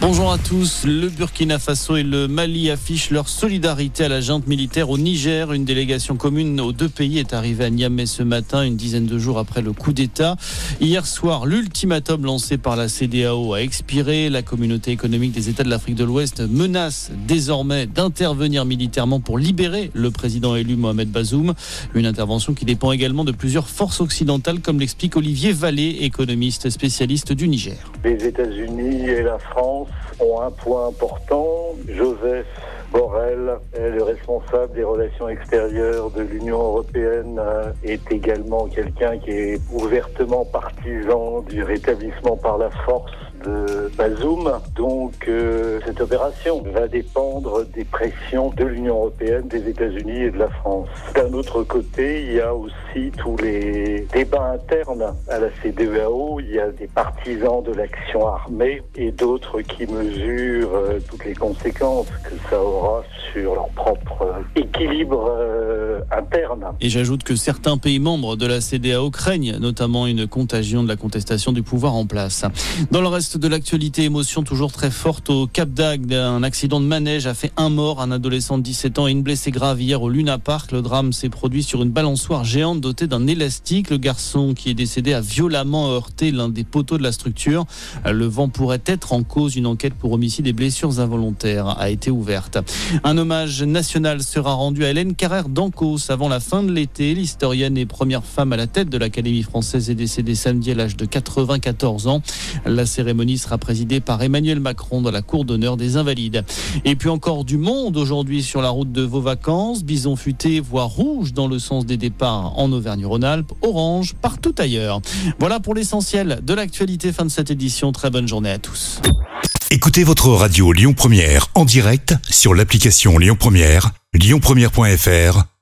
Bonjour à tous. Le Burkina Faso et le Mali affichent leur solidarité à la junte militaire au Niger. Une délégation commune aux deux pays est arrivée à Niamey ce matin, une dizaine de jours après le coup d'État. Hier soir, l'ultimatum lancé par la CDAO a expiré. La communauté économique des États de l'Afrique de l'Ouest menace désormais d'intervenir militairement pour libérer le président élu Mohamed Bazoum. Une intervention qui dépend également de plusieurs forces occidentales, comme l'explique Olivier Vallée, économiste spécialiste du Niger. Les États-Unis et la France ont un point important. Joseph Borrell, le responsable des relations extérieures de l'Union européenne, euh, est également quelqu'un qui est ouvertement partisan du rétablissement par la force de Bazoum. Donc euh, cette opération va dépendre des pressions de l'Union européenne, des États-Unis et de la France. D'un autre côté, il y a aussi tous les débats internes à la CDEAO. Il y a des partisans de l'action armée et d'autres qui mesurent euh, toutes les conséquences que ça aura sur leur propre équilibre euh, Et j'ajoute que certains pays membres de la CDAO craignent notamment une contagion de la contestation du pouvoir en place. Dans le reste de l'actualité, émotion toujours très forte au Cap d'Agde. Un accident de manège a fait un mort, un adolescent de 17 ans et une blessée grave hier au Luna Park. Le drame s'est produit sur une balançoire géante dotée d'un élastique. Le garçon qui est décédé a violemment heurté l'un des poteaux de la structure. Le vent pourrait être en cause. Une enquête pour homicide et blessures involontaires a été ouverte. Un hommage national sera rendu à Hélène Carrère d'Ancos avant la fin de l'été. L'historienne et première femme à la tête de l'Académie française est décédée samedi à l'âge de 94 ans. La cérémonie sera présidée par Emmanuel Macron dans la cour d'honneur des Invalides. Et puis encore du monde aujourd'hui sur la route de vos vacances. Bison futé, voie rouge dans le sens des départs en Auvergne-Rhône-Alpes, orange partout ailleurs. Voilà pour l'essentiel de l'actualité. Fin de cette édition. Très bonne journée à tous. Écoutez votre radio Lyon Première en direct sur l'application Lyon Première, lyonpremière.fr